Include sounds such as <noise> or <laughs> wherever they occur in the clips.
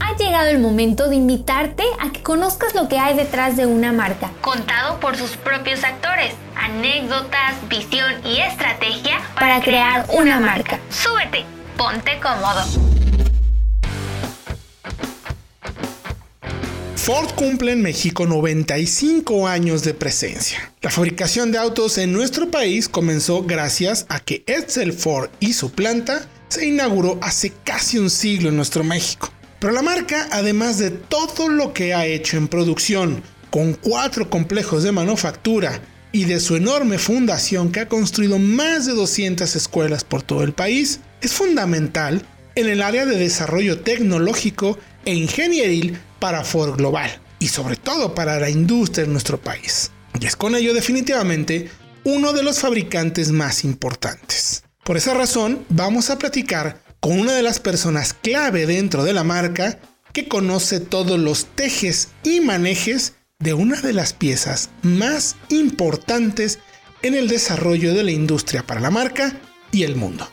Ha llegado el momento de invitarte a que conozcas lo que hay detrás de una marca, contado por sus propios actores, anécdotas, visión y estrategia para, crear una marca. Súbete, ponte cómodo. Ford cumple en México 95 años de presencia. La fabricación de autos en nuestro país comenzó gracias a que Edsel Ford y su planta se inauguró hace casi un siglo en nuestro México. Pero la marca, además de todo lo que ha hecho en producción, con cuatro complejos de manufactura y de su enorme fundación que ha construido más de 200 escuelas por todo el país, es fundamental en el área de desarrollo tecnológico e ingenieril para Ford Global y sobre todo para la industria en nuestro país. Y es con ello definitivamente uno de los fabricantes más importantes. Por esa razón vamos a platicar con una de las personas clave dentro de la marca que conoce todos los tejes y manejes de una de las piezas más importantes en el desarrollo de la industria para la marca y el mundo.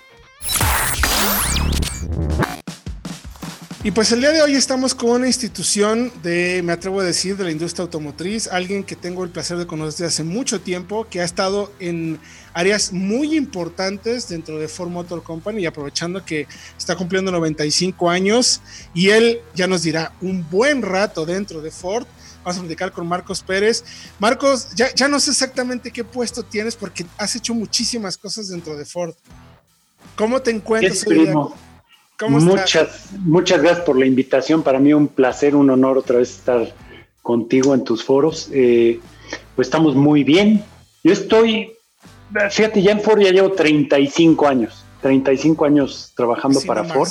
Y pues el día de hoy estamos con una institución de, me atrevo a decir, de la industria automotriz, alguien que tengo el placer de conocer desde hace mucho tiempo, que ha estado en áreas muy importantes dentro de Ford Motor Company y aprovechando que está cumpliendo 95 años y él ya nos dirá un buen rato dentro de Ford. Vamos a platicar con Marcos Pérez. Marcos, ya, ya no sé exactamente qué puesto tienes porque has hecho muchísimas cosas dentro de Ford. ¿Cómo te encuentras hoy muchas, muchas gracias por la invitación. Para mí un placer, un honor otra vez estar contigo en tus foros. Eh, pues estamos muy bien. Yo estoy, fíjate, ya en Ford ya llevo 35 años, 35 años trabajando para Ford,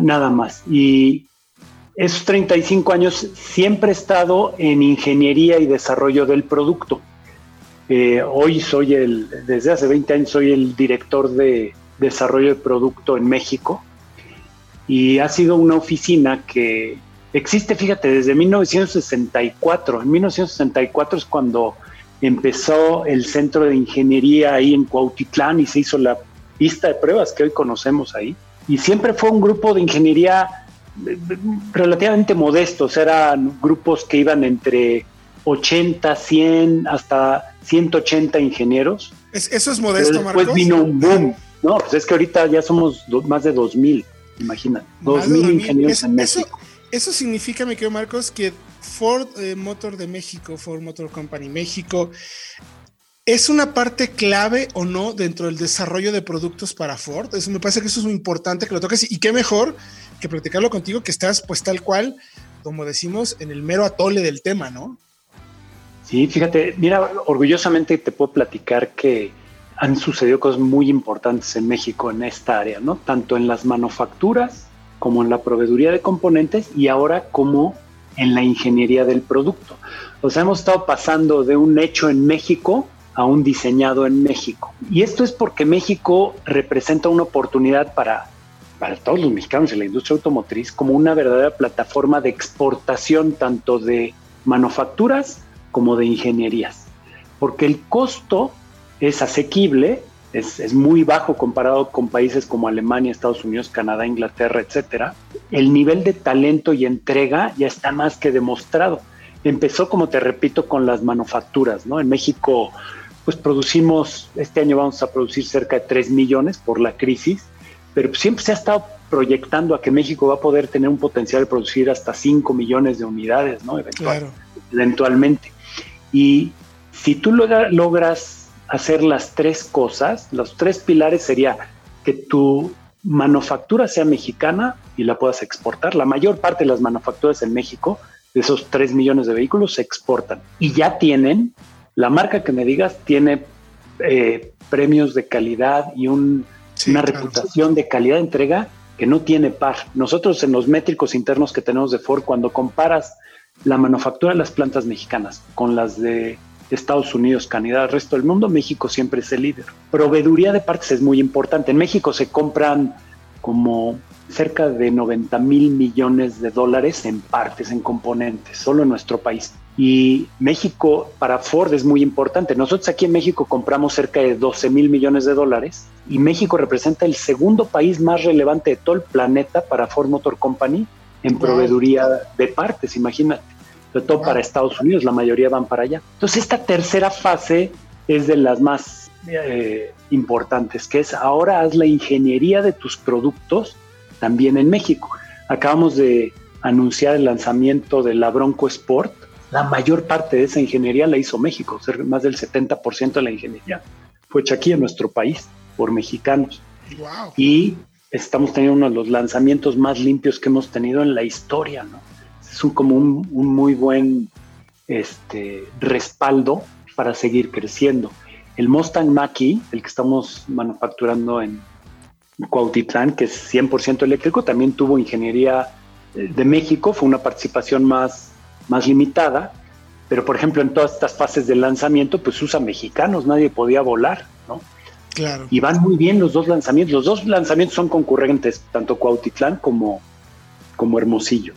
nada más. Y esos 35 años siempre he estado en ingeniería y desarrollo del producto. Eh, hoy soy el, desde hace 20 años soy el director de desarrollo de producto en México y ha sido una oficina que existe, fíjate, desde 1964. En 1964 es cuando empezó el centro de ingeniería ahí en Cuautitlán y se hizo la pista de pruebas que hoy conocemos ahí. Y siempre fue un grupo de ingeniería eh, relativamente modestos, eran grupos que iban entre 80, 100, hasta 180 ingenieros. ¿Eso es modesto, Pero después vino un boom. No, pues es que ahorita ya somos más de 2000 imagínate, 2.000 ingenieros en México. Eso, significa, mi querido Marcos, que Ford eh, Motor de México, Ford Motor Company México, ¿es una parte clave o no dentro del desarrollo de productos para Ford? Eso me parece que eso es muy importante que lo toques y qué mejor que platicarlo contigo que estás pues tal cual, como decimos, en el mero atole del tema, ¿no? Sí, fíjate, mira, orgullosamente te puedo platicar que han sucedido cosas muy importantes en México en esta área, ¿no? Tanto en las manufacturas como en la proveeduría de componentes y ahora como en la ingeniería del producto. O sea, hemos estado pasando de un hecho en México a un diseñado en México. Y esto es porque México representa una oportunidad para, para todos los mexicanos en la industria automotriz como una verdadera plataforma de exportación tanto de manufacturas como de ingenierías. Porque el costo es asequible, es, muy bajo comparado con países como Alemania, Estados Unidos, Canadá, Inglaterra, etcétera. El nivel de talento y entrega ya está más que demostrado. Empezó, como te repito, con las manufacturas, ¿no? En México, pues producimos, este año vamos a producir cerca de 3 millones por la crisis, pero siempre se ha estado proyectando a que México va a poder tener un potencial de producir hasta 5 millones de unidades, ¿no? Eventualmente. Y si tú logras hacer las tres cosas, los tres pilares sería que tu manufactura sea mexicana y la puedas exportar. La mayor parte de las manufacturas en México, de esos 3 millones de vehículos, se exportan y ya tienen, la marca que me digas, tiene eh, premios de calidad y una reputación de calidad de entrega que no tiene par. Nosotros en los métricos internos que tenemos de Ford, cuando comparas la manufactura de las plantas mexicanas con las de Estados Unidos, Canadá, el resto del mundo, México siempre es el líder. Proveeduría de partes es muy importante. En México se compran como cerca de 90 mil millones de dólares en partes, en componentes, solo en nuestro país. Y México para Ford es muy importante. Nosotros aquí en México compramos cerca de 12 mil millones de dólares y México representa el segundo país más relevante de todo el planeta para Ford Motor Company en proveeduría de partes, imagínate. Sobre todo para Estados Unidos, la mayoría van para allá. Entonces, esta tercera fase es de las más eh, importantes, que es ahora haz la ingeniería de tus productos también en México. Acabamos de anunciar el lanzamiento de la Bronco Sport. La mayor parte de esa ingeniería la hizo México, más del 70% de la ingeniería fue hecha aquí en nuestro país por mexicanos. Y estamos teniendo uno de los lanzamientos más limpios que hemos tenido en la historia, ¿no? Es un, como un, muy buen este, respaldo para seguir creciendo. El Mustang Mach-E, el que estamos manufacturando en Cuautitlán, que es 100% eléctrico, también tuvo ingeniería eh, de México, fue una participación más, más limitada, pero por ejemplo en todas estas fases de lanzamiento pues usa mexicanos, nadie podía volar, ¿no? Claro. Y van muy bien los dos lanzamientos, los dos lanzamientos son concurrentes, tanto Cuautitlán como, como Hermosillo.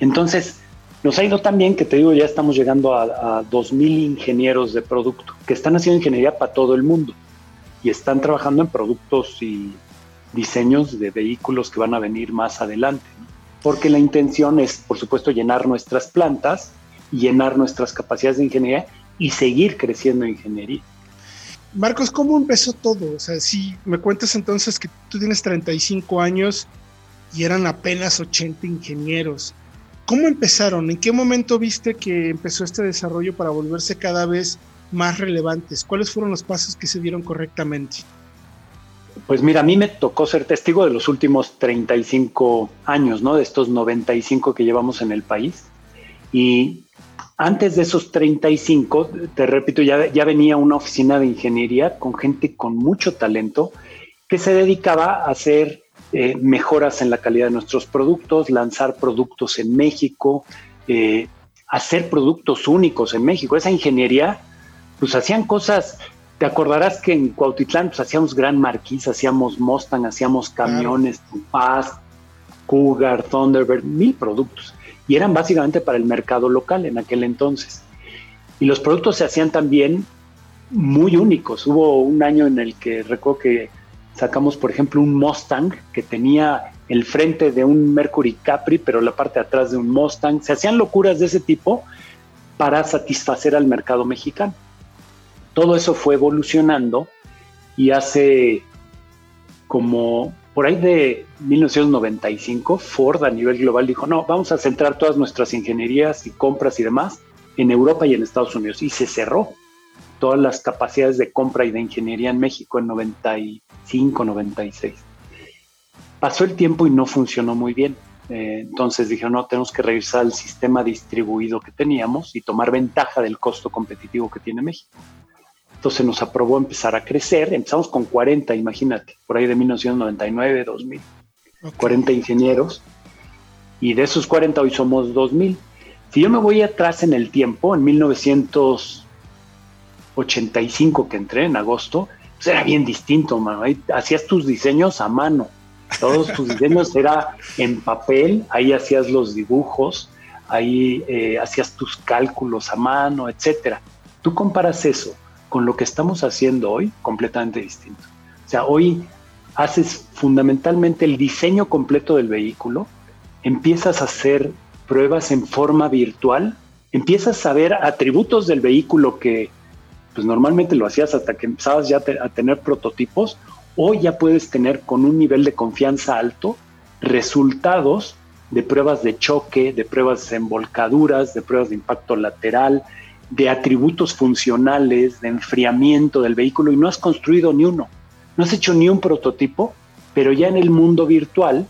Entonces, nos ha ido tan bien que te digo, ya estamos llegando a, a 2.000 ingenieros de producto que están haciendo ingeniería para todo el mundo y están trabajando en productos y diseños de vehículos que van a venir más adelante. Porque la intención es, por supuesto, llenar nuestras plantas llenar nuestras capacidades de ingeniería y seguir creciendo en ingeniería. Marcos, ¿cómo empezó todo? O sea, si me cuentas entonces que tú tienes 35 años y eran apenas 80 ingenieros, ¿cómo empezaron? ¿En qué momento viste que empezó este desarrollo para volverse cada vez más relevantes? ¿Cuáles fueron los pasos que se dieron correctamente? Pues mira, a mí me tocó ser testigo de los últimos 35 años, ¿no? De estos 95 que llevamos en el país. Y antes de esos 35, te repito, ya, ya venía una oficina de ingeniería con gente con mucho talento que se dedicaba a hacer eh, mejoras en la calidad de nuestros productos, lanzar productos en México, eh, hacer productos únicos en México. Esa ingeniería, pues hacían cosas, te acordarás que en Cuautitlán pues, hacíamos Gran Marquis, hacíamos Mustang, hacíamos camiones, Paz, Cougar, Thunderbird, mil productos y eran básicamente para el mercado local en aquel entonces. Y los productos se hacían también muy únicos. Hubo un año en el que recuerdo que sacamos, por ejemplo, un Mustang que tenía el frente de un Mercury Capri, pero la parte de atrás de un Mustang. Se hacían locuras de ese tipo para satisfacer al mercado mexicano. Todo eso fue evolucionando y hace como por ahí de 1995, Ford a nivel global dijo, no, vamos a centrar todas nuestras ingenierías y compras y demás en Europa y en Estados Unidos. Y se cerró todas las capacidades de compra y de ingeniería en México en 95, 96. Pasó el tiempo y no funcionó muy bien. Eh, entonces dijeron, no, tenemos que regresar al sistema distribuido que teníamos y tomar ventaja del costo competitivo que tiene México. Entonces nos aprobó empezar a crecer. Empezamos con 40, imagínate, por ahí de 1999, 2000. 40 ingenieros. Y de esos 40 hoy somos 2000. Si yo me voy atrás en el tiempo, en 1985 que entré, en agosto, pues era bien distinto, mano. Ahí hacías tus diseños a mano. Todos tus diseños era en papel, ahí hacías los dibujos, ahí eh, hacías tus cálculos a mano, etcétera. Tú comparas eso con lo que estamos haciendo hoy completamente distinto. O sea, hoy haces fundamentalmente el diseño completo del vehículo, empiezas a hacer pruebas en forma virtual, empiezas a ver atributos del vehículo que pues normalmente lo hacías hasta que empezabas ya a tener prototipos, hoy ya puedes tener con un nivel de confianza alto resultados de pruebas de choque, de pruebas de envolcaduras, de pruebas de impacto lateral, de atributos funcionales, de enfriamiento del vehículo y no has construido ni uno. No has hecho ni un prototipo, pero ya en el mundo virtual,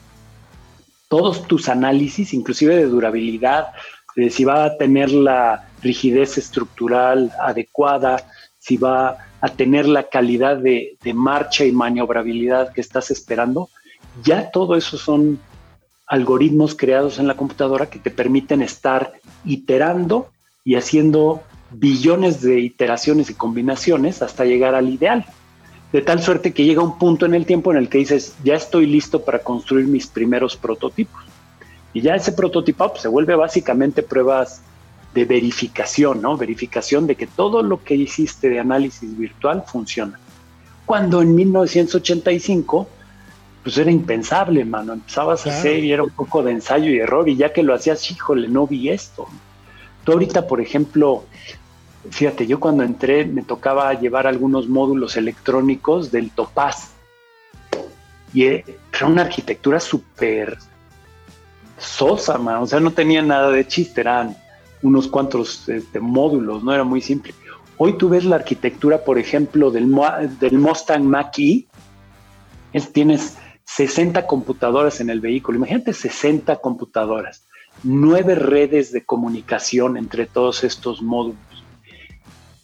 todos tus análisis, inclusive de durabilidad, de si va a tener la rigidez estructural adecuada, si va a tener la calidad de, marcha y maniobrabilidad que estás esperando, ya todo eso son algoritmos creados en la computadora que te permiten estar iterando y haciendo billones de iteraciones y combinaciones hasta llegar al ideal. De tal suerte que llega un punto en el tiempo en el que dices, ya estoy listo para construir mis primeros prototipos. Y ya ese prototipo pues, se vuelve básicamente pruebas de verificación, ¿no? Verificación de que todo lo que hiciste de análisis virtual funciona. Cuando en 1985 pues era impensable, mano. Empezabas a hacer y era un poco de ensayo y error, y ya que lo hacías, híjole, no vi esto. Tú ahorita, por ejemplo, fíjate, yo cuando entré me tocaba llevar algunos módulos electrónicos del Topaz. Y era una arquitectura súper sosa, man. O sea, no tenía nada de chiste, eran unos cuantos este, módulos, no era muy simple. Hoy tú ves la arquitectura, por ejemplo, del, del Mustang Mach-E, tienes 60 computadoras en el vehículo. Imagínate 60 computadoras, nueve redes de comunicación entre todos estos módulos.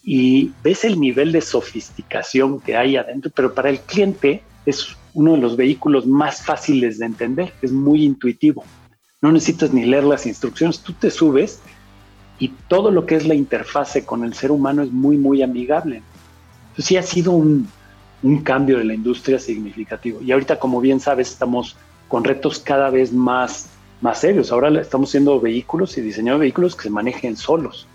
Y ves el nivel de sofisticación que hay adentro, pero para el cliente es uno de los vehículos más fáciles de entender, es muy intuitivo. No necesitas ni leer las instrucciones, tú te subes y todo lo que es la interfase con el ser humano es muy, muy amigable. Entonces sí ha sido un, un cambio de la industria significativo. Y ahorita, como bien sabes, estamos con retos cada vez más, más serios. Ahora estamos haciendo vehículos y diseñando vehículos que se manejen solos,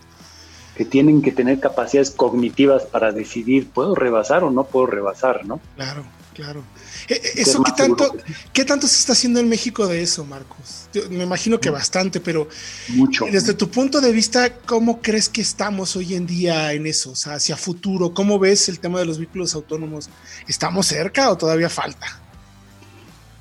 que tienen que tener capacidades cognitivas para decidir, ¿puedo rebasar o no puedo rebasar? ¿no? Claro. Claro. Eh, eh, eso, ¿qué tanto, ¿qué tanto se está haciendo en México de eso, Marcos? me imagino que bastante, pero Mucho. desde tu punto de vista, ¿cómo crees que estamos hoy en día en eso? O sea, hacia futuro, ¿cómo ves el tema de los vehículos autónomos? ¿Estamos cerca o todavía falta?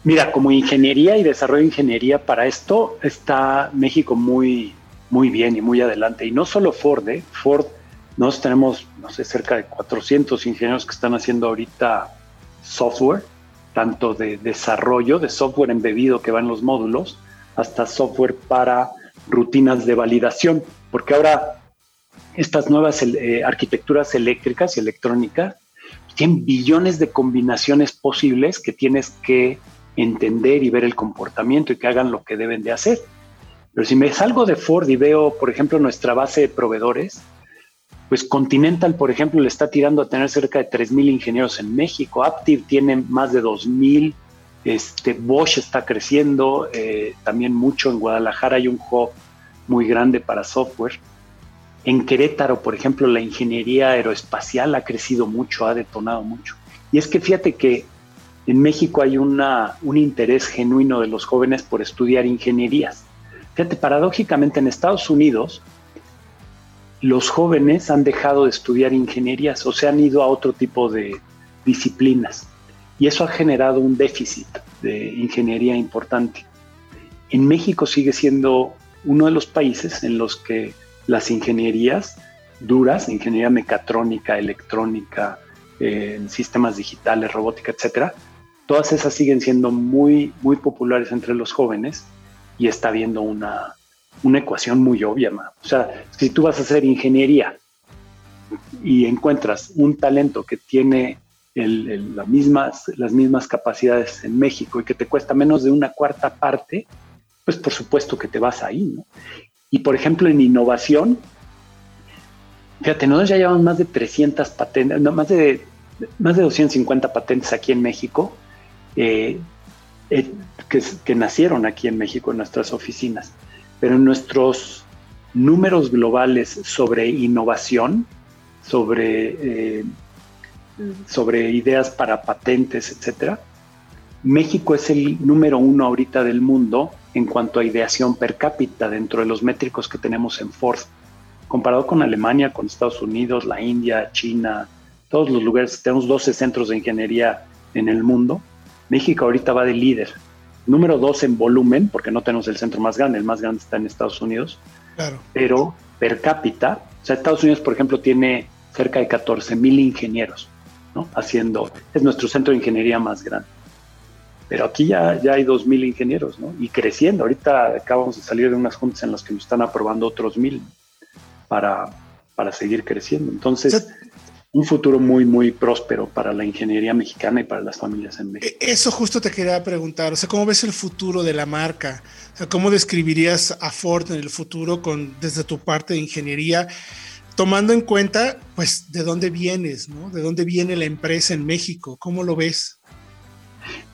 Mira, como ingeniería y desarrollo de ingeniería para esto está México muy, muy bien y muy adelante. Y no solo Ford, ¿eh? Ford, nosotros tenemos, no sé, cerca de 400 ingenieros que están haciendo ahorita software, tanto de desarrollo, de software embebido que va en los módulos, hasta software para rutinas de validación, porque ahora estas nuevas eh, arquitecturas eléctricas y electrónicas tienen billones de combinaciones posibles que tienes que entender y ver el comportamiento y que hagan lo que deben de hacer. Pero si me salgo de Ford y veo, por ejemplo, nuestra base de proveedores, pues Continental, por ejemplo, le está tirando a tener cerca de 3.000 ingenieros en México. Aptiv tiene más de 2.000. Este, Bosch está creciendo eh, también mucho. En Guadalajara hay un hub muy grande para software. En Querétaro, por ejemplo, la ingeniería aeroespacial ha crecido mucho, ha detonado mucho. Y es que fíjate que en México hay una, un interés genuino de los jóvenes por estudiar ingenierías. Fíjate, paradójicamente en Estados Unidos, los jóvenes han dejado de estudiar ingenierías o se han ido a otro tipo de disciplinas. Y eso ha generado un déficit de ingeniería importante. En México sigue siendo uno de los países en los que las ingenierías duras, ingeniería mecatrónica, electrónica, eh, sistemas digitales, robótica, etcétera, todas esas siguen siendo muy, muy populares entre los jóvenes y está habiendo una, una ecuación muy obvia, O sea, si tú vas a hacer ingeniería y encuentras un talento que tiene las mismas capacidades en México y que te cuesta menos de una cuarta parte, pues por supuesto que te vas ahí, ¿no? Y por ejemplo, en innovación, fíjate, nosotros ya llevamos más de 300 patentes, más de, más de 250 patentes aquí en México, eh, eh, que, que nacieron aquí en México en nuestras oficinas pero nuestros números globales sobre innovación, sobre, eh, sobre ideas para patentes, etcétera, México es el número uno ahorita del mundo en cuanto a ideación per cápita dentro de los métricos que tenemos en Ford. Comparado con Alemania, con Estados Unidos, la India, China, todos los lugares, tenemos 12 centros de ingeniería en el mundo. México ahorita va de líder número dos en volumen, porque no tenemos el centro más grande, el más grande está en Estados Unidos, claro. pero per cápita, o sea, Estados Unidos, por ejemplo, tiene cerca de 14 mil ingenieros, ¿no? Haciendo, es nuestro centro de ingeniería más grande. Pero aquí ya, ya hay 2 mil ingenieros, ¿no? Y creciendo. Ahorita acabamos de salir de unas juntas en las que nos están aprobando otros mil para, para seguir creciendo. Entonces, un futuro muy, muy próspero para la ingeniería mexicana y para las familias en México. E-, eso justo te quería preguntar, o sea, ¿cómo ves el futuro de la marca? O sea, ¿cómo describirías a Ford en el futuro con, desde tu parte de ingeniería, tomando en cuenta, pues, de dónde vienes, ¿no? ¿De dónde viene la empresa en México? ¿Cómo lo ves?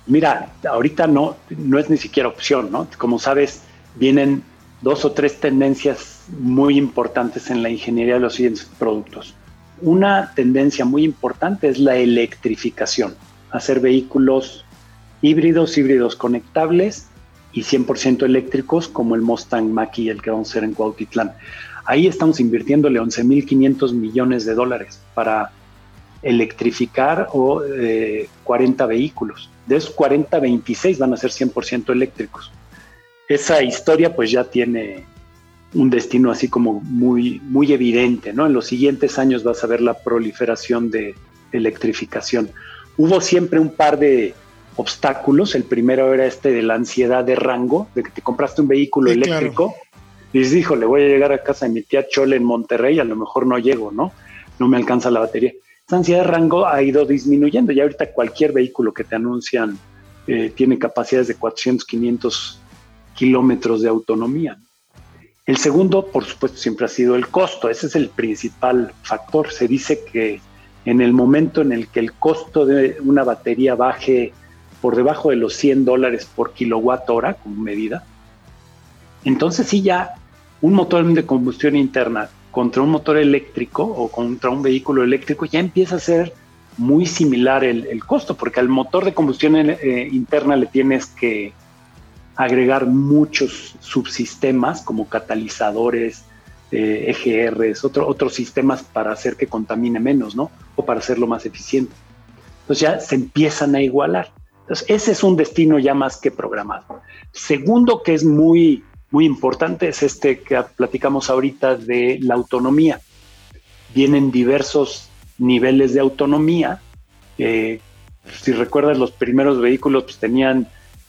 Mira, ahorita no, no es ni siquiera opción, ¿no? Como sabes, vienen dos o tres tendencias muy importantes en la ingeniería de los siguientes productos una tendencia muy importante es la electrificación, hacer vehículos híbridos, híbridos conectables y 100% eléctricos como el Mustang mach el que vamos a hacer en Cuautitlán. Ahí estamos invirtiéndole 11.500 millones de dólares para electrificar o 40 eh, vehículos. De esos 40, 26 van a ser 100% eléctricos. Esa historia pues ya tiene un destino así como muy, muy evidente, ¿no? En los siguientes años vas a ver la proliferación de electrificación. Hubo siempre un par de obstáculos. El primero era este de la ansiedad de rango, de que te compraste un vehículo eléctrico y dices, hijo, le voy a llegar a casa de mi tía Chole en Monterrey, a lo mejor no llego, ¿no? No me alcanza la batería. Esa ansiedad de rango ha ido disminuyendo y ahorita cualquier vehículo que te anuncian eh, tiene capacidades de 400, 500 kilómetros de autonomía. El segundo, por supuesto, siempre ha sido el costo. Ese es el principal factor. Se dice que en el momento en el que el costo de una batería baje por debajo de los 100 dólares por kilowatt hora como medida, entonces sí ya un motor de combustión interna contra un motor eléctrico o contra un vehículo eléctrico ya empieza a ser muy similar el, costo, porque al motor de combustión eh, interna le tienes que agregar muchos subsistemas como catalizadores, eh, EGRs, otros sistemas para hacer que contamine menos, ¿no? O para hacerlo más eficiente. Entonces ya se empiezan a igualar. Entonces ese es un destino ya más que programado. Segundo, que es muy, muy importante, es este que platicamos ahorita de la autonomía. Vienen diversos niveles de autonomía. Eh, si recuerdas, los primeros vehículos pues, tenían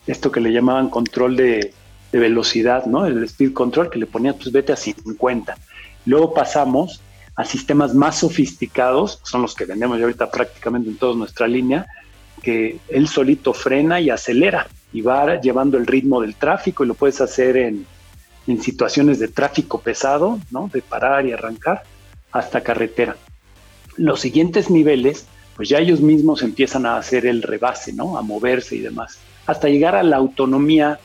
esto que le llamaban control de, velocidad, ¿no? El speed control que le ponía, pues vete a 50. Luego pasamos a sistemas más sofisticados, son los que vendemos ya ahorita prácticamente en toda nuestra línea, que él solito frena y acelera y va llevando el ritmo del tráfico y lo puedes hacer en, en situaciones de tráfico pesado, ¿no? De parar y arrancar hasta carretera. Los siguientes niveles, pues ya ellos mismos empiezan a hacer el rebase, ¿no? A moverse y demás hasta llegar a la autonomía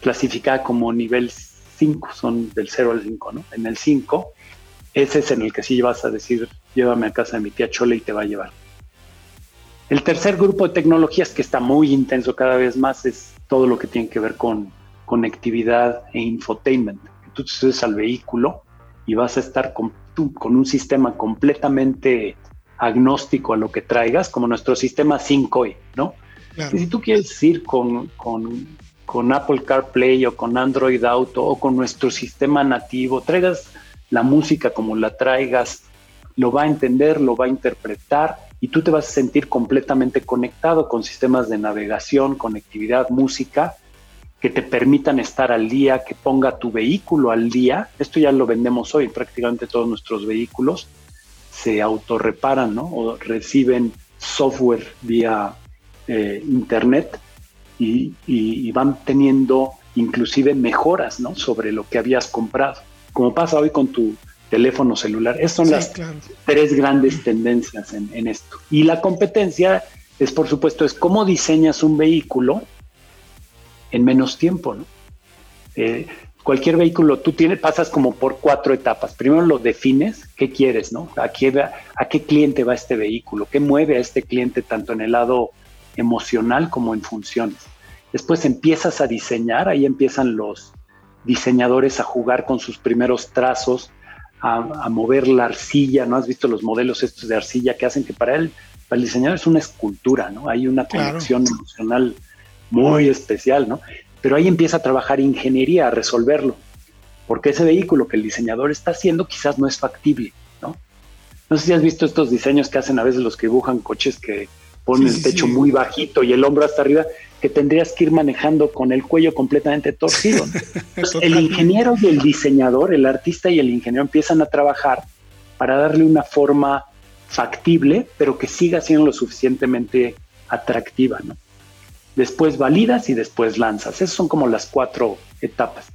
clasificada como nivel 5, son del 0 al 5, ¿no? En el 5, ese es en el que sí vas a decir, llévame a casa de mi tía Chole y te va a llevar. El tercer grupo de tecnologías que está muy intenso cada vez más es todo lo que tiene que ver con conectividad e infotainment. Tú te subes al vehículo y vas a estar con, un sistema completamente agnóstico a lo que traigas, como nuestro sistema 5 ¿no? Y si tú quieres ir con, con, Apple CarPlay o con Android Auto o con nuestro sistema nativo, traigas la música como la traigas, lo va a entender, lo va a interpretar y tú te vas a sentir completamente conectado con sistemas de navegación, conectividad, música que te permitan estar al día, que ponga tu vehículo al día. Esto ya lo vendemos hoy, prácticamente todos nuestros vehículos se autorreparan ¿no? o reciben software vía eh, Internet y, van teniendo inclusive mejoras ¿no? sobre lo que habías comprado, como pasa hoy con tu teléfono celular. Esas son las tres grandes tendencias en, esto. Y la competencia es, por supuesto, es cómo diseñas un vehículo en menos tiempo. ¿no? Eh, cualquier vehículo, tú tienes, pasas como por cuatro etapas. Primero lo defines, qué quieres, ¿no? ¿A qué, a qué cliente va este vehículo? ¿Qué mueve a este cliente tanto en el lado emocional como en funciones. Después empiezas a diseñar, ahí empiezan los diseñadores a jugar con sus primeros trazos, a, mover la arcilla, ¿no? Has visto los modelos estos de arcilla que hacen que para él, para el diseñador es una escultura, ¿no? Hay una conexión emocional muy especial, ¿no? Pero ahí empieza a trabajar ingeniería, a resolverlo, porque ese vehículo que el diseñador está haciendo quizás no es factible, ¿no? No sé si has visto estos diseños que hacen a veces los que dibujan coches que ponen el techo muy bajito y el hombro hasta arriba, que tendrías que ir manejando con el cuello completamente torcido. <laughs> el ingeniero y el diseñador, el artista y el ingeniero empiezan a trabajar para darle una forma factible, pero que siga siendo lo suficientemente atractiva. ¿no? Después validas y después lanzas. Esas son como las cuatro etapas.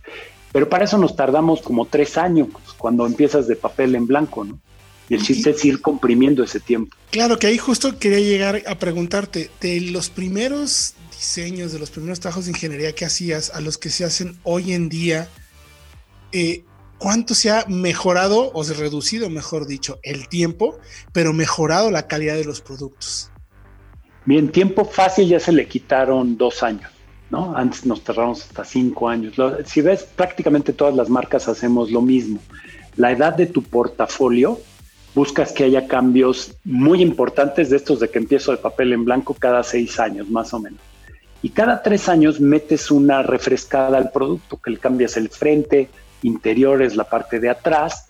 Pero para eso nos tardamos como tres años cuando empiezas de papel en blanco, ¿no? Y el chiste es ir comprimiendo ese tiempo. Claro, que ahí justo quería llegar a preguntarte, de los primeros diseños, de los primeros trabajos de ingeniería que hacías a los que se hacen hoy en día, eh, ¿cuánto se ha mejorado o se ha reducido, mejor dicho, el tiempo, pero mejorado la calidad de los productos? Bien, tiempo fácil ya se le quitaron dos años, ¿no? Antes nos tardamos hasta cinco años. si ves, prácticamente todas las marcas hacemos lo mismo. La edad de tu portafolio, buscas que haya cambios muy importantes de estos de que empiezo de papel en blanco cada seis años, más o menos. Y cada tres años metes una refrescada al producto, que le cambias el frente, interiores, la parte de atrás.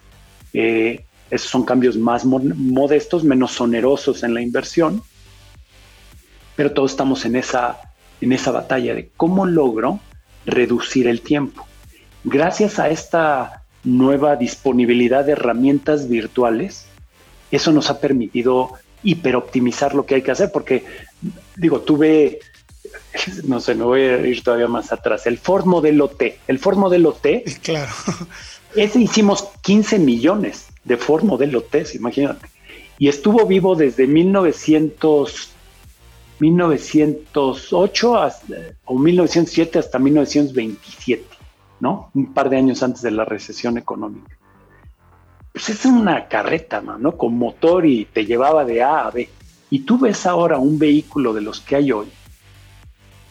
Eh, esos son cambios más modestos, menos onerosos en la inversión. Pero todos estamos en esa, en esa batalla de cómo logro reducir el tiempo. Gracias a esta nueva disponibilidad de herramientas virtuales, eso nos ha permitido hiperoptimizar lo que hay que hacer, porque digo, tuve <laughs> no sé, me voy a ir todavía más atrás. El Ford Modelo T. El Ford Modelo T. Claro. <laughs> Ese hicimos 15 millones de Ford Modelo T, imagínate. Y estuvo vivo desde 1900, 1908 o 1907 hasta 1927, ¿no? Un par de años antes de la recesión económica. Pues es una carreta, ¿no? Con motor y te llevaba de A a B. Y tú ves ahora un vehículo de los que hay hoy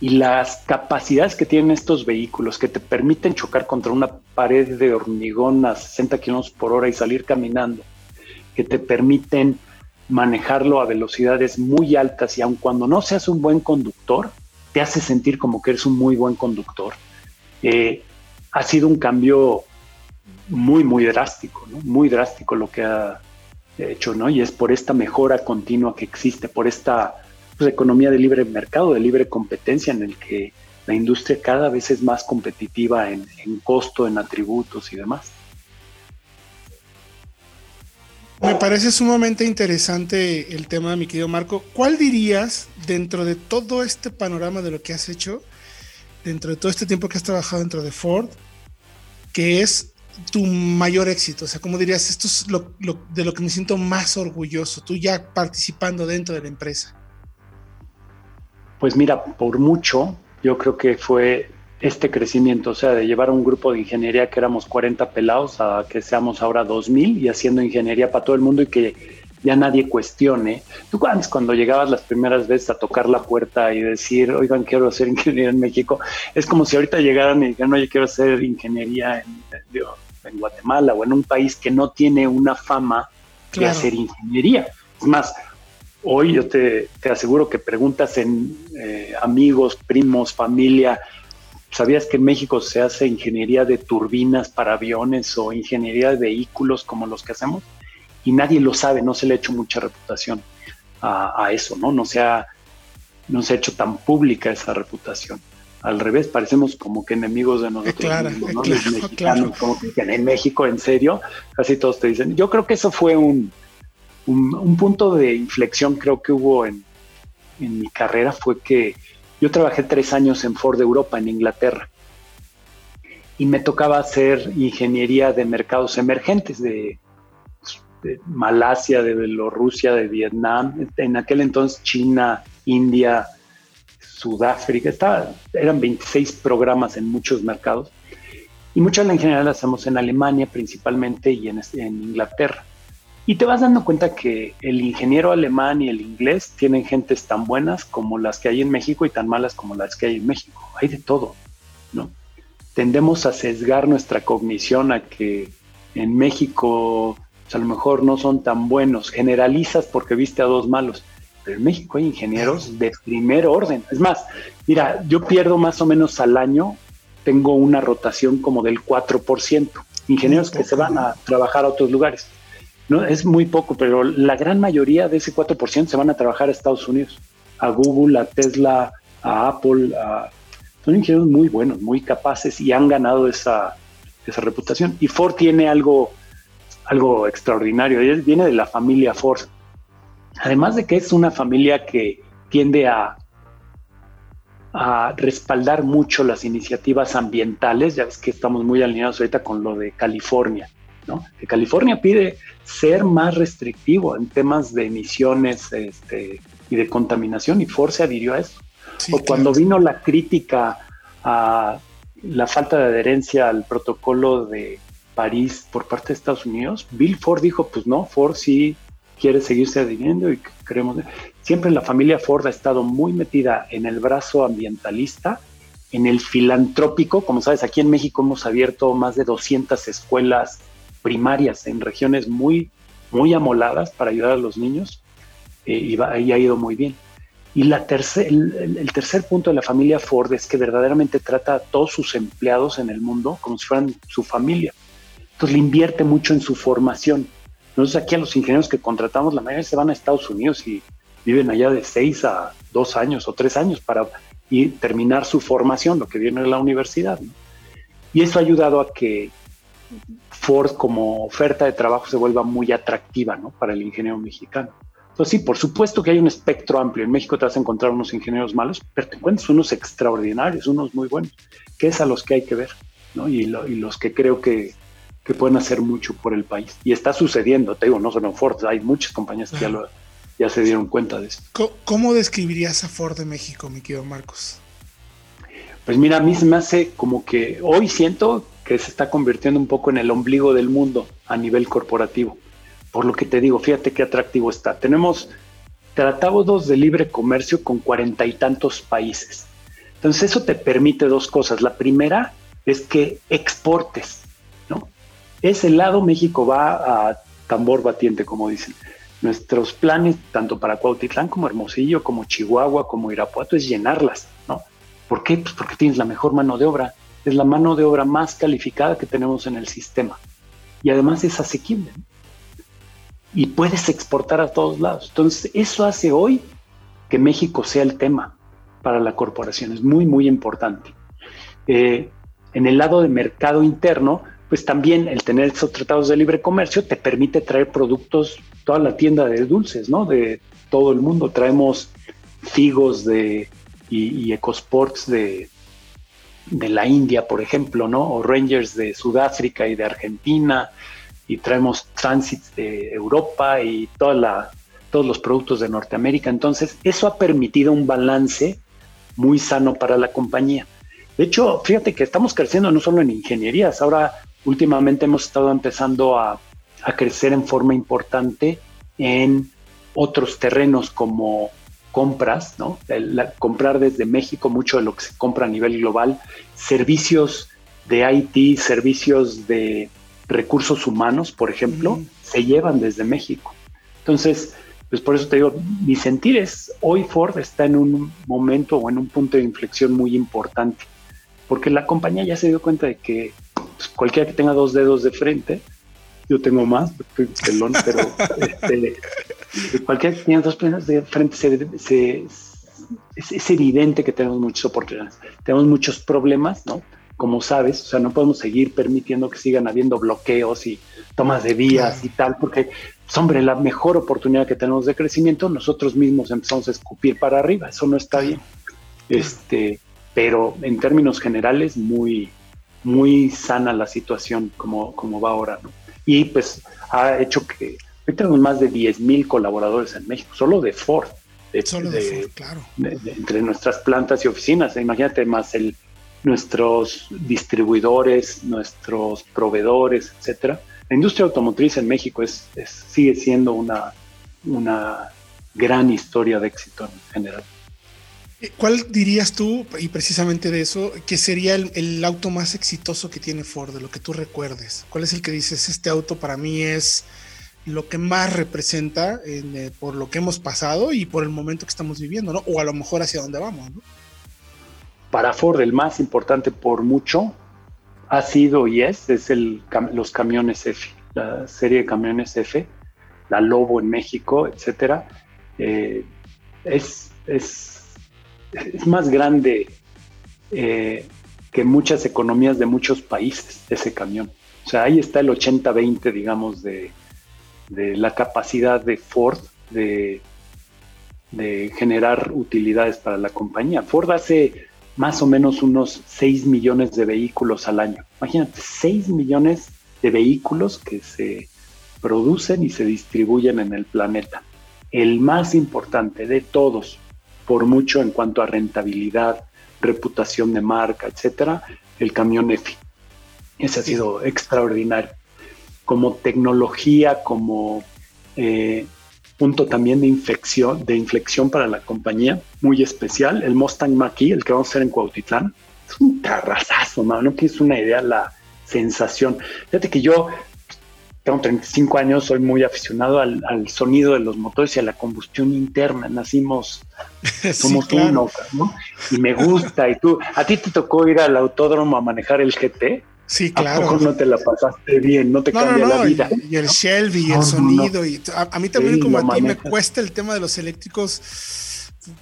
y las capacidades que tienen estos vehículos que te permiten chocar contra una pared de hormigón a 60 kilómetros por hora y salir caminando, que te permiten manejarlo a velocidades muy altas y aun cuando no seas un buen conductor, te hace sentir como que eres un muy buen conductor. Eh, ha sido un cambio muy, muy drástico, muy drástico lo que ha hecho, ¿no? Y es por esta mejora continua que existe, por esta pues, economía de libre mercado, de libre competencia, en el que la industria cada vez es más competitiva en, costo, en atributos y demás. Me parece sumamente interesante el tema, mi querido Marco. ¿Cuál dirías dentro de todo este panorama de lo que has hecho, dentro de todo este tiempo que has trabajado dentro de Ford, que es tu mayor éxito? O sea, ¿cómo dirías, esto es de lo que me siento más orgulloso, tú ya participando dentro de la empresa? Pues mira, por mucho, yo creo que fue este crecimiento, o sea, de llevar a un grupo de ingeniería que éramos 40 pelados a que seamos ahora 2000 y haciendo ingeniería para todo el mundo y que ya nadie cuestione. Tú antes cuando llegabas las primeras veces a tocar la puerta y decir, oigan, quiero hacer ingeniería en México, es como si ahorita llegaran y dijeran, oye, quiero hacer ingeniería en, en Guatemala o en un país que no tiene una fama de hacer ingeniería. Es más, Hoy yo te, aseguro que preguntas en eh, amigos, primos, familia, ¿sabías que en México se hace ingeniería de turbinas para aviones o ingeniería de vehículos como los que hacemos? Y nadie lo sabe, no se le ha hecho mucha reputación a, eso, ¿no? No se, ha, no se ha hecho tan pública esa reputación. Al revés, parecemos como que enemigos de nosotros <laughs> claro, ¿no? mexicanos, como que en México, en serio, casi todos te dicen. Yo creo que eso fue un, un, punto de inflexión creo que hubo en, mi carrera fue que yo trabajé tres años en Ford Europa, en Inglaterra, y me tocaba hacer ingeniería de mercados emergentes, de, Malasia, de Bielorrusia, de Vietnam, en aquel entonces China, India, Sudáfrica, estaba, eran 26 programas en muchos mercados, y mucha de la ingeniería la hacemos en Alemania principalmente y en Inglaterra. Y te vas dando cuenta que el ingeniero alemán y el inglés tienen gentes tan buenas como las que hay en México y tan malas como las que hay en México. Hay de todo, ¿no? Tendemos a sesgar nuestra cognición a que en México pues, a lo mejor no son tan buenos. Generalizas porque viste a dos malos. Pero en México hay ingenieros de primer orden. Es más, mira, yo pierdo más o menos al año, tengo una rotación como del 4%. Ingenieros que se van a trabajar a otros lugares. No, es muy poco, pero la gran mayoría de ese 4% se van a trabajar a Estados Unidos, a Google, a Tesla, a Apple. son ingenieros muy buenos, muy capaces y han ganado esa, esa reputación. Y Ford tiene algo, algo extraordinario, viene de la familia Ford. Además de que es una familia que tiende a, a respaldar mucho las iniciativas ambientales, ya ves que estamos muy alineados ahorita con lo de California que California pide ser más restrictivo en temas de emisiones este, y de contaminación y Ford se adhirió a eso. o cuando vino la crítica a la falta de adherencia al protocolo de París por parte de Estados Unidos, Bill Ford dijo, pues no, Ford sí quiere seguirse adhiriendo y que queremos. Siempre la familia Ford ha estado muy metida en el brazo ambientalista, en el filantrópico. Como sabes, aquí en México hemos abierto más de 200 escuelas primarias en regiones muy, muy amoladas para ayudar a los niños eh, y, va, y ha ido muy bien. Y la tercer, el, tercer punto de la familia Ford es que verdaderamente trata a todos sus empleados en el mundo como si fueran su familia. Entonces le invierte mucho en su formación. Nosotros aquí a los ingenieros que contratamos, la mayoría se van a Estados Unidos y viven allá de seis a dos años o tres años para ir, terminar su formación, lo que viene de la universidad. Y eso ha ayudado a que Ford como oferta de trabajo se vuelva muy atractiva ¿no? para el ingeniero mexicano. Entonces, sí, por supuesto que hay un espectro amplio. En México te vas a encontrar unos ingenieros malos, pero te encuentras unos extraordinarios, unos muy buenos, que es a los que hay que ver, ¿no? Y, los que creo que, pueden hacer mucho por el país. Y está sucediendo, te digo, no solo en Ford, hay muchas compañías que ya, se dieron cuenta de esto. ¿Cómo, describirías a Ford de México, mi querido Marcos? Pues mira, a mí se me hace como que hoy siento que se está convirtiendo un poco en el ombligo del mundo a nivel corporativo por lo que te digo, fíjate qué atractivo está. Tenemos tratados de libre comercio con cuarenta y tantos países. Entonces eso te permite dos cosas. La primera es que exportes. Ese lado México va a tambor batiente, como dicen. Nuestros planes, tanto para Cuautitlán como Hermosillo, como Chihuahua, como Irapuato, es llenarlas, ¿no? ¿Por qué? Pues porque tienes la mejor mano de obra. Es la mano de obra más calificada que tenemos en el sistema. Y además es asequible. ¿no? y puedes exportar a todos lados. Entonces, eso hace hoy que México sea el tema para la corporación. Es muy, muy importante. Eh, en el lado de mercado interno, pues también el tener esos tratados de libre comercio te permite traer productos, toda la tienda de dulces, ¿no? De todo el mundo. Traemos figos de, y, y ecosports de, de la India, por ejemplo, ¿no? O Rangers de Sudáfrica y de Argentina y traemos transits de Europa y toda la, todos los productos de Norteamérica. Entonces, eso ha permitido un balance muy sano para la compañía. De hecho, fíjate que estamos creciendo no solo en ingenierías, ahora últimamente hemos estado empezando a, a crecer en forma importante en otros terrenos como compras, ¿no? comprar desde México mucho de lo que se compra a nivel global, servicios de IT, servicios de recursos humanos, por ejemplo, se llevan desde México. Entonces, pues por eso te digo, mi sentir es, hoy Ford está en un momento o en un punto de inflexión muy importante, porque la compañía ya se dio cuenta de que pues, cualquiera que tenga dos dedos de frente, yo tengo más, pelón, pero <laughs> este, cualquiera que tenga dos dedos de frente es, es evidente que tenemos muchas oportunidades, tenemos muchos problemas, ¿no? como sabes, o sea, no podemos seguir permitiendo que sigan habiendo bloqueos y tomas de vías y tal, porque, pues, hombre, la mejor oportunidad que tenemos de crecimiento, nosotros mismos empezamos a escupir para arriba, eso no está bien. Este, pero en términos generales, muy, muy sana la situación como, como va ahora, ¿no? Y pues ha hecho que hoy tenemos más de 10 mil colaboradores en México, solo de Ford. solo de, Ford, claro. entre nuestras plantas y oficinas, imagínate más el nuestros distribuidores, nuestros proveedores, etcétera. La industria automotriz en México es, sigue siendo una, una gran historia de éxito en general. ¿Cuál dirías tú, y precisamente de eso, que sería el, auto más exitoso que tiene Ford, de lo que tú recuerdes? ¿Cuál es el que dices, este auto para mí es lo que más representa eh, por lo que hemos pasado y por el momento que estamos viviendo, ¿no? O a lo mejor hacia dónde vamos, ¿no? Para Ford el más importante por mucho ha sido y es, es el, los camiones F, la serie de camiones F, la Lobo en México, etcétera. Eh, es, es, es, más grande eh, que muchas economías de muchos países ese camión. O sea, ahí está el 80-20, digamos, de, de, la capacidad de Ford de, de generar utilidades para la compañía. Ford hace más o menos unos 6 millones de vehículos al año. Imagínate, 6 millones de vehículos que se producen y se distribuyen en el planeta. El más importante de todos, por mucho en cuanto a rentabilidad, reputación de marca, etcétera, el camión EFI. Ese ha sido extraordinario. Como tecnología, como eh, punto también de inflexión, de inflexión para la compañía, muy especial, el Mustang Mach-E, el que vamos a hacer en Cuautitlán. Es un carrazazo, no tienes una idea la sensación. Fíjate que yo tengo 35 años, soy muy aficionado al, sonido de los motores y a la combustión interna. Nacimos, <laughs> somos uno, ¿no? Y me gusta. Y tú, ¿a ti te tocó ir al autódromo a manejar el GT? Sí, claro. ¿A poco no te la pasaste bien? ¿No te cambia la vida? Y, el Shelby, y el sonido. y a, mí también, como a ti, me cuesta el tema de los eléctricos,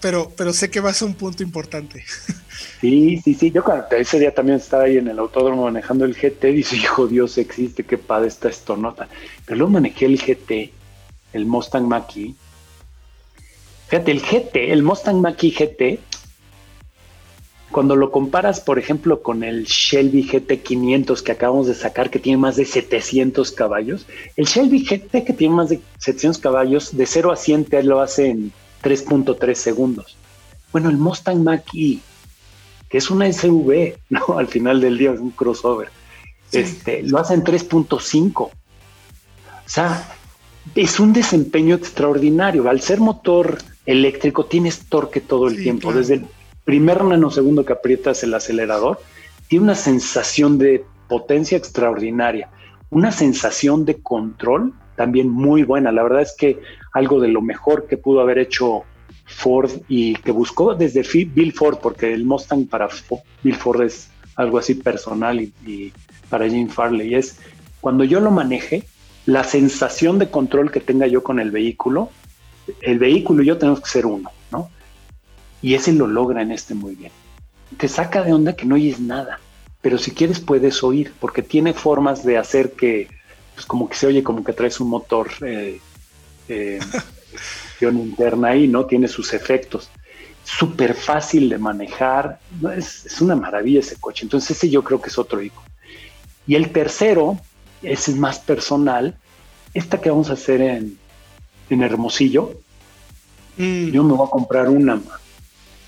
pero, pero sé que va a un punto importante. Sí, sí, sí. Yo cuando ese día también estaba ahí en el autódromo manejando el GT, dice, hijo Dios, existe, qué padre está esto, nota. Pero luego manejé el GT, el Mustang Mach-E. Fíjate, el GT, el Mustang Mach-E GT, cuando lo comparas, por ejemplo, con el Shelby GT500 que acabamos de sacar, que tiene más de 700 caballos, el Shelby GT que tiene más de 700 caballos, de 0 a 100 te lo hace en 3.3 segundos. Bueno, el Mustang Mach-E, que es una SUV, <laughs> ¿no? Al final del día es un crossover, este, lo hace en 3.5. O sea, es un desempeño extraordinario. Al ser motor eléctrico, tienes torque todo el tiempo, desde el primer nanosegundo que aprietas el acelerador, tiene una sensación de potencia extraordinaria, una sensación de control también muy buena. La verdad es que algo de lo mejor que pudo haber hecho Ford y que buscó desde Bill Ford, porque el Mustang para Bill Ford es algo así personal y, para Jim Farley es cuando yo lo maneje, la sensación de control que tenga yo con el vehículo, el vehículo y yo tenemos que ser uno, ¿no? Y ese lo logra en este muy bien. Te saca de onda que no oyes nada, pero si quieres puedes oír, porque tiene formas de hacer que, pues como que se oye como que traes un motor eh, eh, interna ahí, ¿no? Tiene sus efectos. Súper fácil de manejar, es, una maravilla ese coche. Entonces ese yo creo que es otro icono. Y el tercero, ese es más personal, esta que vamos a hacer en, en Hermosillo, mm. yo me voy a comprar una,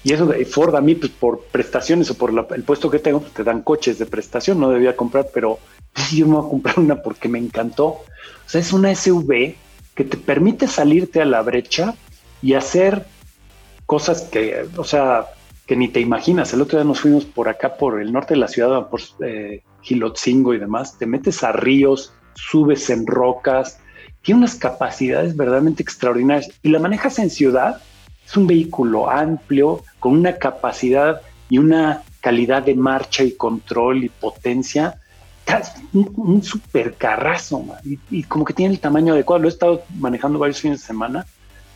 y eso de Ford a mí, pues por prestaciones o por el puesto que tengo, pues, te dan coches de prestación, no debía comprar, pero sí, yo me voy a comprar una porque me encantó. O sea, es una SUV que te permite salirte a la brecha y hacer cosas que, o sea, que ni te imaginas. El otro día nos fuimos por acá, por el norte de la ciudad, por eh, Gilotzingo y demás. Te metes a ríos, subes en rocas, tiene unas capacidades verdaderamente extraordinarias y la manejas en ciudad es un vehículo amplio, con una capacidad y una calidad de marcha y control y potencia. Un, un super carrazo, Y, como que tiene el tamaño adecuado. Lo he estado manejando varios fines de semana.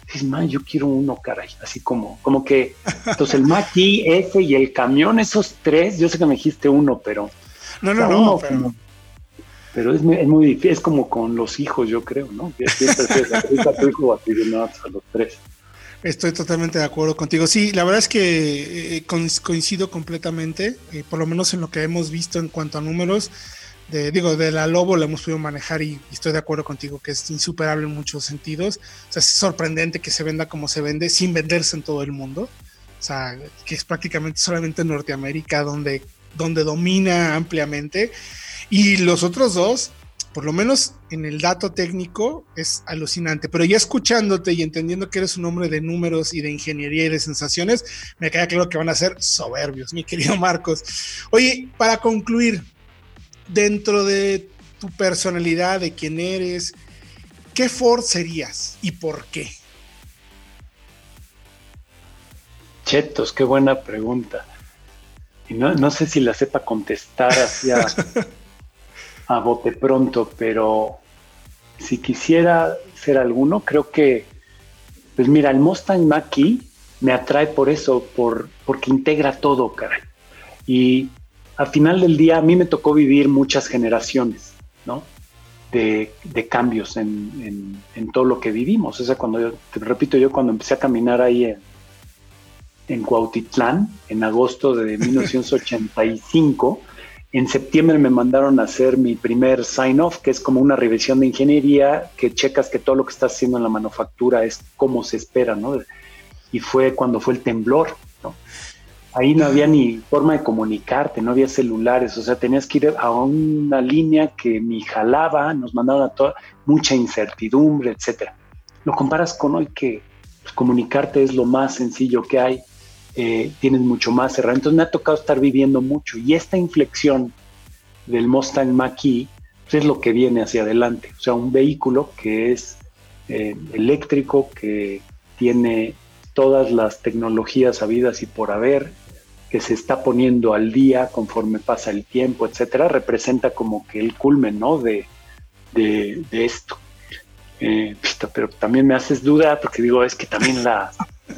Dices, man, yo quiero uno, caray. Así como, como que, entonces el Maki, ese y el camión, esos tres, yo sé que me dijiste uno, pero. No, no, no, pero... pero es muy, es muy difícil, es como con los hijos, yo creo, ¿no? Siempre a tu hijo a a los tres. Estoy totalmente de acuerdo contigo. Sí, la verdad es que eh, coincido completamente, eh, por lo menos en lo que hemos visto en cuanto a números. De, digo, de la Lobo la hemos podido manejar y, estoy de acuerdo contigo que es insuperable en muchos sentidos. O sea, es sorprendente que se venda como se vende sin venderse en todo el mundo. O sea, que es prácticamente solamente en Norteamérica donde, donde domina ampliamente. Y los otros dos, por lo menos en el dato técnico, es alucinante. Pero ya escuchándote y entendiendo que eres un hombre de números y de ingeniería y de sensaciones, me queda claro que van a ser soberbios, mi querido Marcos. Oye, para concluir, dentro de tu personalidad, de quién eres, ¿qué Ford serías y por qué? Chetos, qué buena pregunta. Y no, no sé si la sepa contestar hacia <laughs> a bote pronto, pero si quisiera ser alguno, creo que, pues mira, el Mustang mach me atrae por eso, por, porque integra todo, cara. Y al final del día a mí me tocó vivir muchas generaciones, ¿no? De, cambios en, en, todo lo que vivimos. O sea, cuando yo, te repito, yo cuando empecé a caminar ahí en, en Cuautitlán, en agosto de 1985, En septiembre me mandaron a hacer mi primer sign-off, que es como una revisión de ingeniería, que checas que todo lo que estás haciendo en la manufactura es como se espera, ¿no? Y fue cuando fue el temblor, ¿no? Ahí no había ni forma de comunicarte, no había celulares, o sea, tenías que ir a una línea que ni jalaba, nos mandaron a toda mucha incertidumbre, etcétera. lo comparas con hoy que pues, comunicarte es lo más sencillo que hay, eh, tienes mucho más herramientas. Entonces me ha tocado estar viviendo mucho y esta inflexión del Mustang Mach-E pues, es lo que viene hacia adelante. O sea, un vehículo que es eh, eléctrico, que tiene todas las tecnologías habidas y por haber, que se está poniendo al día conforme pasa el tiempo, etcétera, representa como que el culmen ¿no? de, de, esto. Eh, pero también me haces duda porque digo, es que también la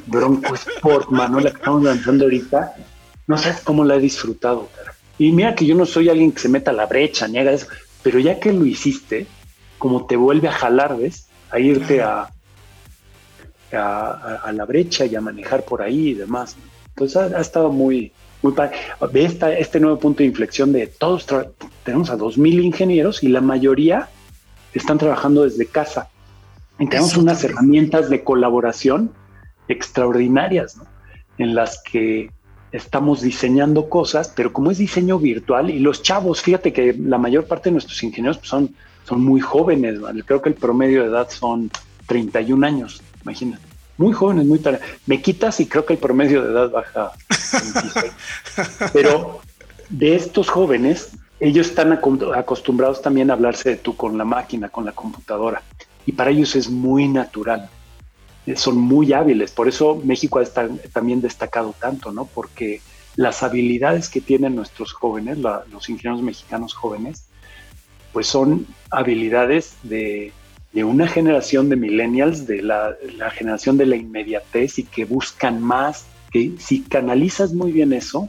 Bronco Sport, ¿no? la que estamos lanzando ahorita, no sabes cómo la he disfrutado. Y mira que yo no soy alguien que se meta a la brecha, ni haga eso, pero ya que lo hiciste, como te vuelve a jalar, ¿ves? A irte a, a, la brecha y a manejar por ahí y demás. Entonces ha, estado muy, muy padre. Ve esta, este nuevo punto de inflexión de todos, tenemos a 2.000 ingenieros y la mayoría están trabajando desde casa. Y tenemos unas herramientas de colaboración extraordinarias, ¿no? En las que estamos diseñando cosas, pero como es diseño virtual y los chavos, fíjate que la mayor parte de nuestros ingenieros pues, son, son muy jóvenes, creo que el promedio de edad son 31 años, imagínate. Muy jóvenes, muy tarde. Me quitas y creo que el promedio de edad baja. <laughs> pero de estos jóvenes, ellos están acostumbrados también a hablarse de tú con la máquina, con la computadora. Y para ellos es muy natural son muy hábiles. Por eso México está también destacado tanto, ¿no? Porque las habilidades que tienen nuestros jóvenes, los ingenieros mexicanos jóvenes, pues son habilidades de, una generación de millennials, de la, generación de la inmediatez y que buscan más, que si canalizas muy bien eso,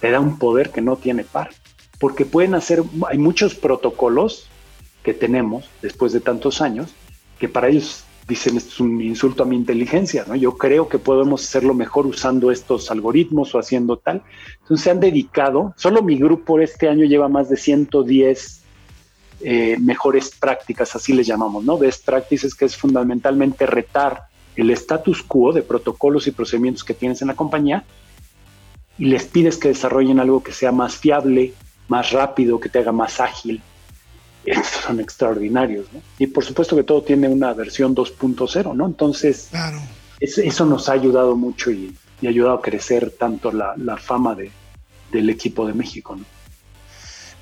te da un poder que no tiene par. Porque pueden hacer, hay muchos protocolos que tenemos después de tantos años, que para ellos dicen esto es un insulto a mi inteligencia, ¿no? Yo creo que podemos hacerlo mejor usando estos algoritmos o haciendo tal. Entonces se han dedicado, solo mi grupo este año lleva más de 110 eh, mejores prácticas, así les llamamos, ¿no? Best practices, que es fundamentalmente retar el status quo de protocolos y procedimientos que tienes en la compañía y les pides que desarrollen algo que sea más fiable, más rápido, que te haga más ágil, son extraordinarios, ¿no? Y por supuesto que todo tiene una versión 2.0, ¿no? Entonces, eso nos ha ayudado mucho y, ha ayudado a crecer tanto la, fama de, del equipo de México, ¿no?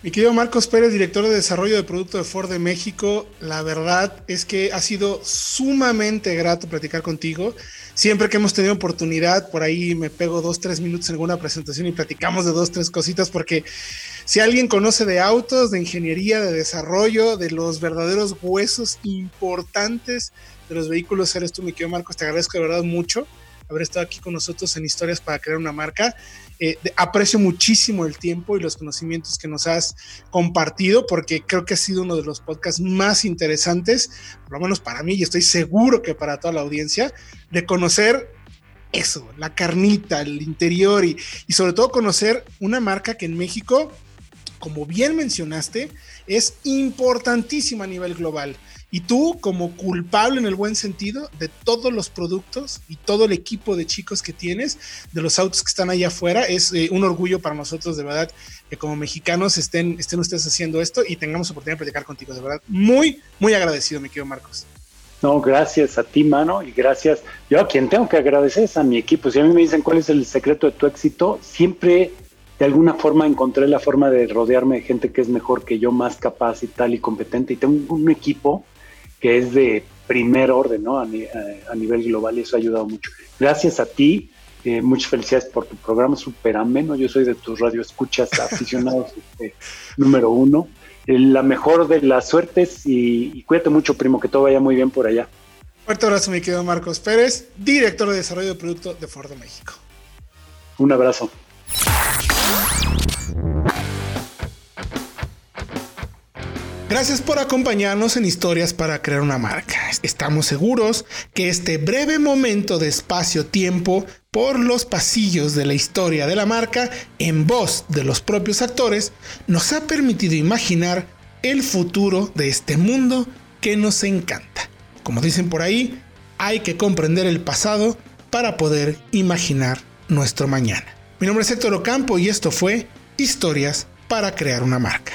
Mi querido Marcos Pérez, director de desarrollo de producto de Ford de México, la verdad es que ha sido sumamente grato platicar contigo. Siempre que hemos tenido oportunidad, por ahí me pego dos, tres minutos en alguna presentación y platicamos de dos, tres cositas, porque si alguien conoce de autos, de ingeniería, de desarrollo, de los verdaderos huesos importantes de los vehículos, eres tú, mi querido Marcos. Te agradezco de verdad mucho haber estado aquí con nosotros en Historias para Crear una Marca. Eh, aprecio muchísimo el tiempo y los conocimientos que nos has compartido porque creo que ha sido uno de los podcasts más interesantes, por lo menos para mí y estoy seguro que para toda la audiencia, de conocer eso, la carnita, el interior y, y sobre todo conocer una marca que en México, como bien mencionaste, es importantísima a nivel global y tú como culpable en el buen sentido de todos los productos y todo el equipo de chicos que tienes, de los autos que están allá afuera, es eh, un orgullo para nosotros de verdad que como mexicanos estén, estén ustedes haciendo esto y tengamos oportunidad de platicar contigo, de verdad. Muy, muy agradecido, mi querido Marcos. No, gracias a ti, mano, y gracias. Yo a quien tengo que agradecer es a mi equipo. Si a mí me dicen cuál es el secreto de tu éxito, siempre de alguna forma encontré la forma de rodearme de gente que es mejor que yo, más capaz y tal y competente. Y tengo un equipo que es de primer orden ¿no? a, nivel global y eso ha ayudado mucho. Gracias a ti, eh, muchas felicidades por tu programa súper ameno. Yo soy de tus radioescuchas aficionados <laughs> este, número uno. Eh, la mejor de las suertes y, y, cuídate mucho, primo, que todo vaya muy bien por allá. Fuerte abrazo, mi querido Marcos Pérez, director de desarrollo de producto de Ford de México. Un abrazo. Gracias por acompañarnos en Historias para Crear una Marca. Estamos seguros que este breve momento de espacio-tiempo por los pasillos de la historia de la marca en voz de los propios actores nos ha permitido imaginar el futuro de este mundo que nos encanta. Como dicen por ahí, hay que comprender el pasado para poder imaginar nuestro mañana. Mi nombre es Héctor Ocampo y esto fue Historias para Crear una Marca.